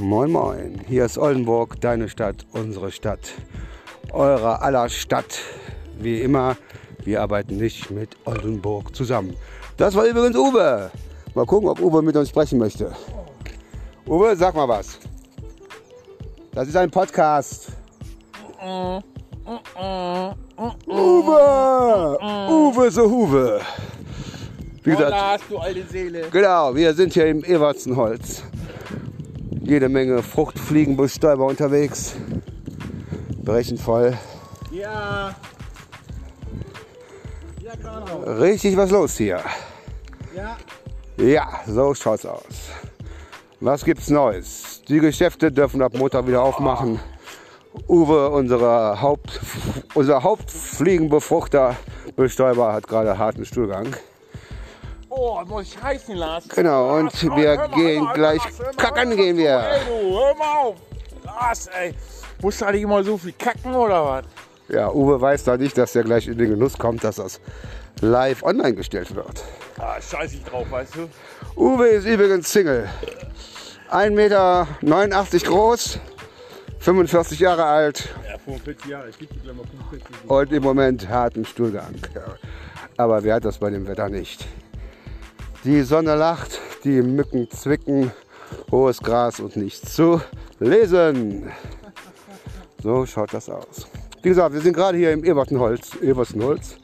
Moin Moin, hier ist Oldenburg, deine Stadt, unsere Stadt, eure aller Stadt. Wie immer, wir arbeiten nicht mit Oldenburg zusammen. Das war übrigens Uwe. Mal gucken, ob Uwe mit uns sprechen möchte. Uwe, sag mal was. Das ist ein Podcast. Uwe! Uwe so Huwe. Wie gesagt, Hola, du alte Seele. Genau, wir sind hier im Evertsenholz. Jede Menge Fruchtfliegenbestäuber unterwegs. Brechen voll. Ja. Ja. Richtig was los hier. Ja. Ja, so schaut's aus. Was gibt's Neues? Die Geschäfte dürfen ab Montag wieder aufmachen. Uwe, unsere Haupt, unser Hauptfliegenbefruchter, Bestäuber, hat gerade harten Stuhlgang. Oh, muss ich heißen lassen. Genau, und Lars, wir mal, gehen mal, gleich Lars, kacken gehen wir. Ey, du, hör mal auf. Lars, ey. Musst du eigentlich immer so viel kacken oder was? Ja, Uwe weiß da nicht, dass er gleich in den Genuss kommt, dass das live online gestellt wird. Ah, scheiß ich drauf, weißt du? Uwe ist übrigens Single. 1,89 Meter groß, 45 Jahre alt Ja, 45 Jahre. Ich gebe dir gleich mal 45. und im Moment harten Stuhlgang. Aber wer hat das bei dem Wetter nicht? Die Sonne lacht, die Mücken zwicken, hohes Gras und nichts zu lesen. So schaut das aus. Wie gesagt, wir sind gerade hier im Ebertenholz. Eberstenholz.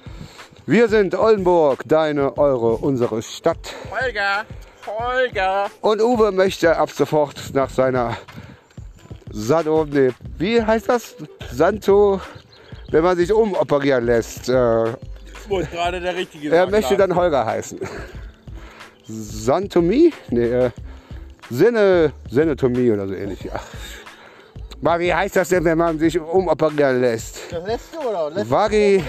Wir sind Oldenburg, deine, eure, unsere Stadt. Holger, Holger. Und Uwe möchte ab sofort nach seiner Sado, nee, wie heißt das? Santo, wenn man sich umoperieren lässt. Äh, Das muss gerade der richtige er sein, möchte Lars. dann Holger heißen. Santomie? Nee, äh, Sinne, Sinnetomie oder so ähnlich. Ja. Mal, wie heißt das denn, wenn man sich umoperieren lässt? Das letzte oder? Letzte Vagi,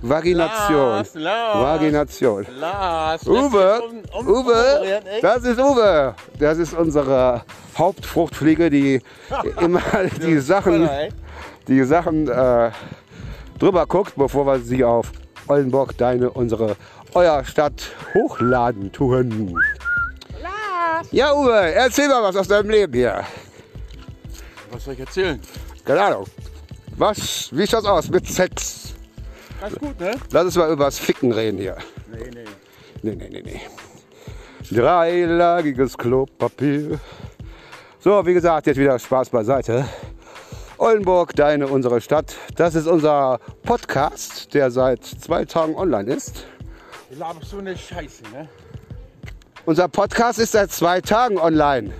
Vagination. Lars, Lars. Vagination. Lars. Uwe, lässt um- um- Uwe, das ist Uwe. Das ist unsere Hauptfruchtfliege, die immer die Sachen, die Sachen äh, drüber guckt, bevor wir sie auf Oldenburg, deine, unsere, euer Stadt hochladen tun. Ja, Uwe, erzähl mal was aus deinem Leben hier. Was soll ich erzählen? Keine Ahnung. Was, wie schaut's aus mit Sex? Ganz gut, ne? Lass uns mal über das Ficken reden hier. Nee, nee. Nee, nee, nee, nee. Dreilagiges Klopapier. So, wie gesagt, jetzt wieder Spaß beiseite. Oldenburg, deine, unsere Stadt. Das ist unser Podcast, der seit zwei Tagen online ist. Du laberst so eine Scheiße, ne? Unser Podcast ist seit zwei Tagen online.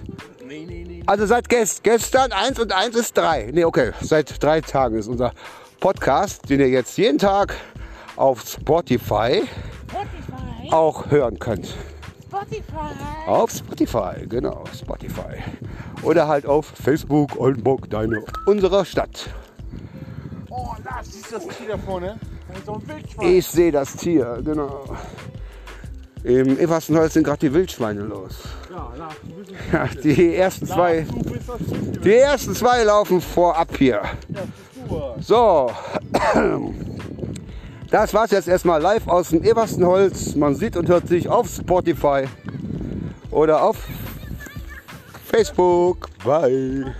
Nee, nee, nee. Also seit gest gestern eins und eins ist drei. Nee, okay, seit drei Tagen ist unser Podcast, den ihr jetzt jeden Tag auf Spotify Spotify. auch hören könnt. Spotify. Auf Spotify, genau, Spotify. Oder halt auf Facebook, Oldenburg, deine, unsere Stadt. Oh, Lars, siehst du das Tier da vorne? Da ist so ein Wildschwein. Ich sehe das Tier, genau. Im Everstenholz sind gerade die Wildschweine los. Ja, Lars, du bist Ja, die ersten zwei, du bist das die ersten zwei laufen vorab hier. Ja, bist du. So, das war's jetzt erstmal live aus dem Everstenholz. Man sieht und hört sich auf Spotify oder auf Facebook. Bye.